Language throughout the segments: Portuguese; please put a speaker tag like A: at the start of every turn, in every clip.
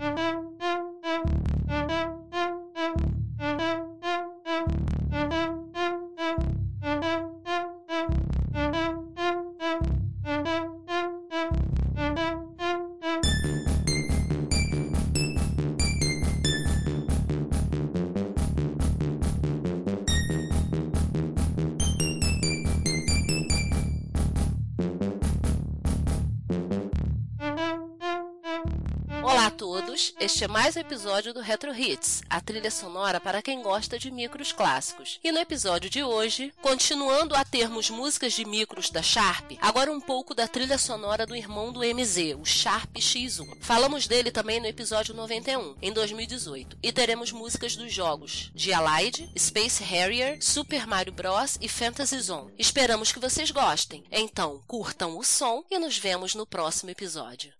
A: Thank you. Este é mais um episódio do Retro Hits, a trilha sonora para quem gosta de micros clássicos. E no episódio de hoje, continuando a termos músicas de micros da Sharp, agora um pouco da trilha sonora do irmão do MZ, o Sharp X1. Falamos dele também no episódio 91, em 2018, e teremos músicas dos jogos de Allied, Space Harrier, Super Mario Bros. e Fantasy Zone. Esperamos que vocês gostem. Então, curtam o som e nos vemos no próximo episódio.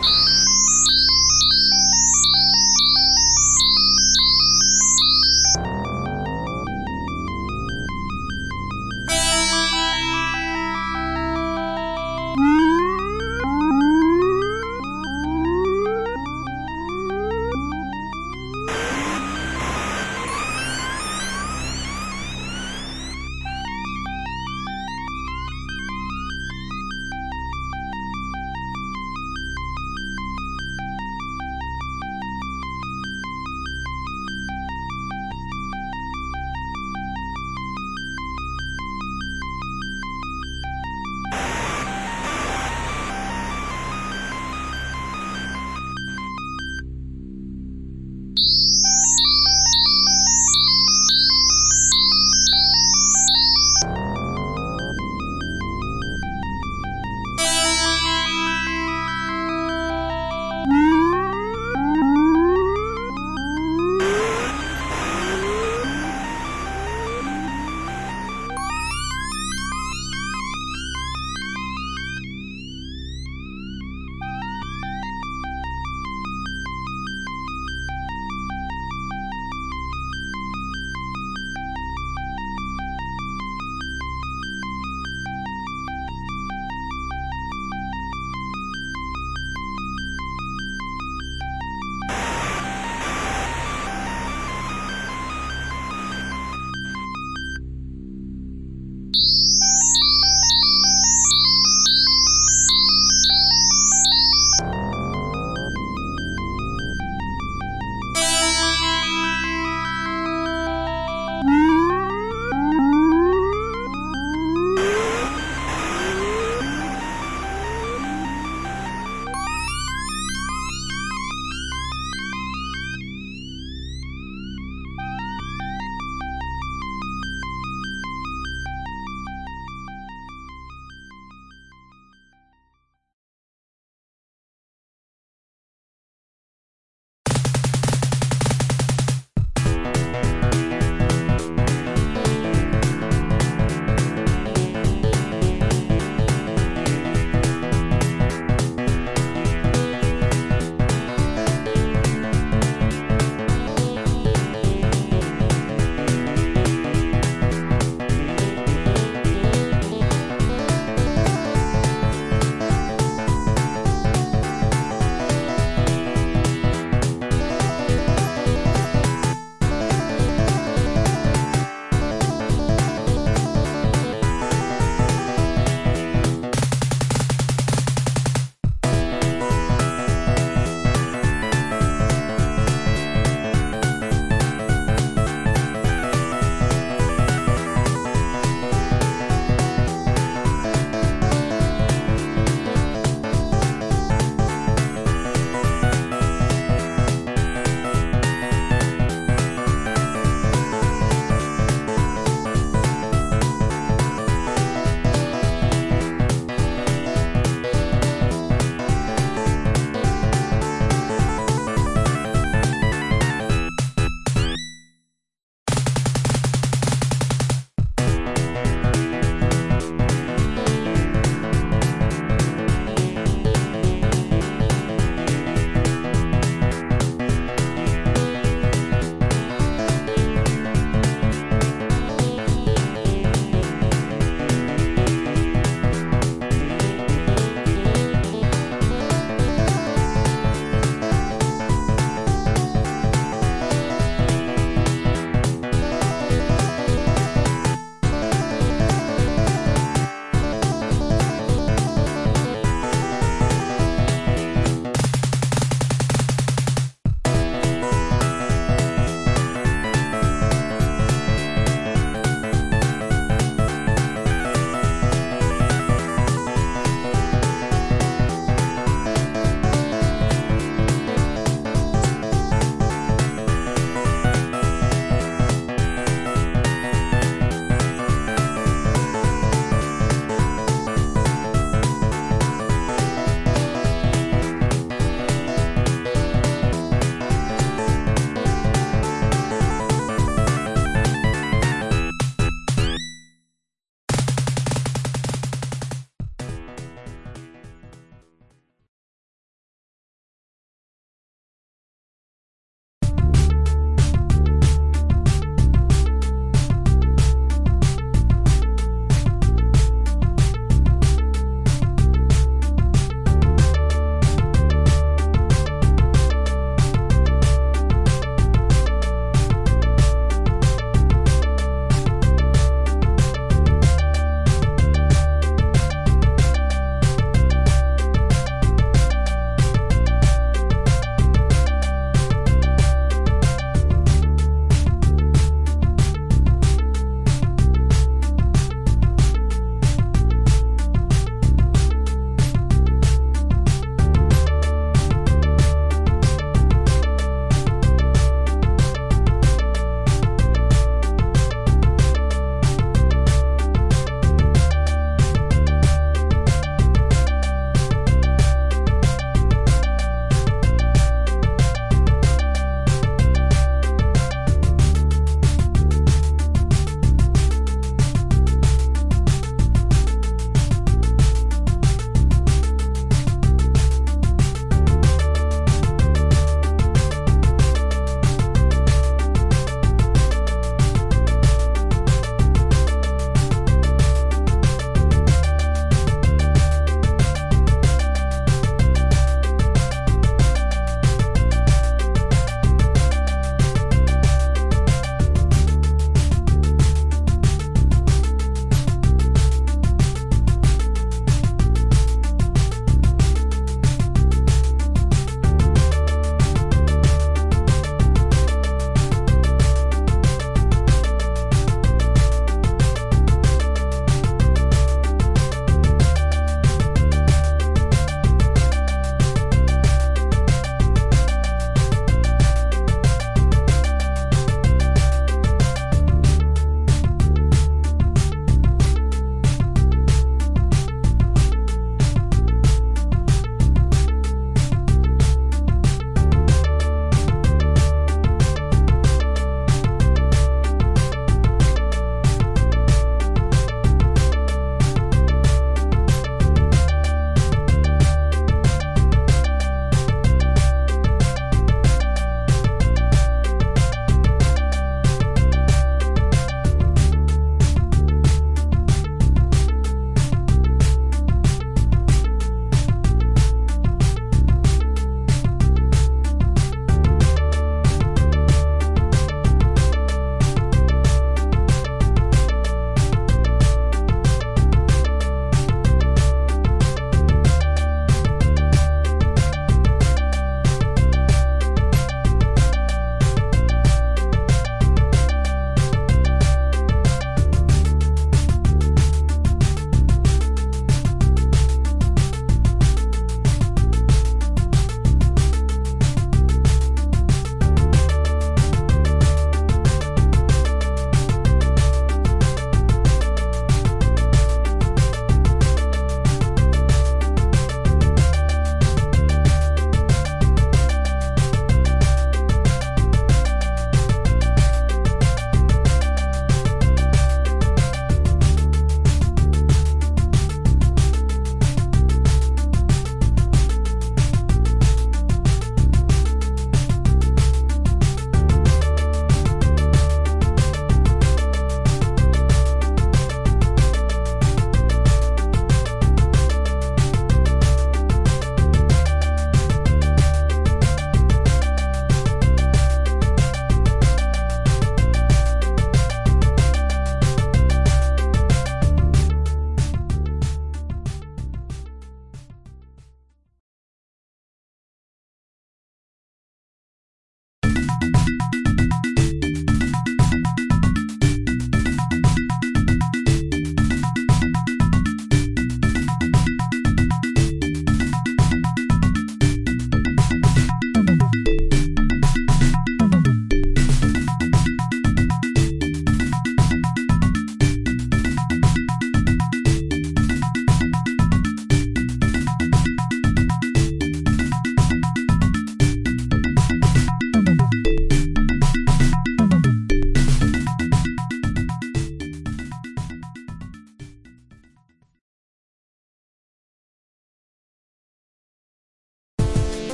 A: you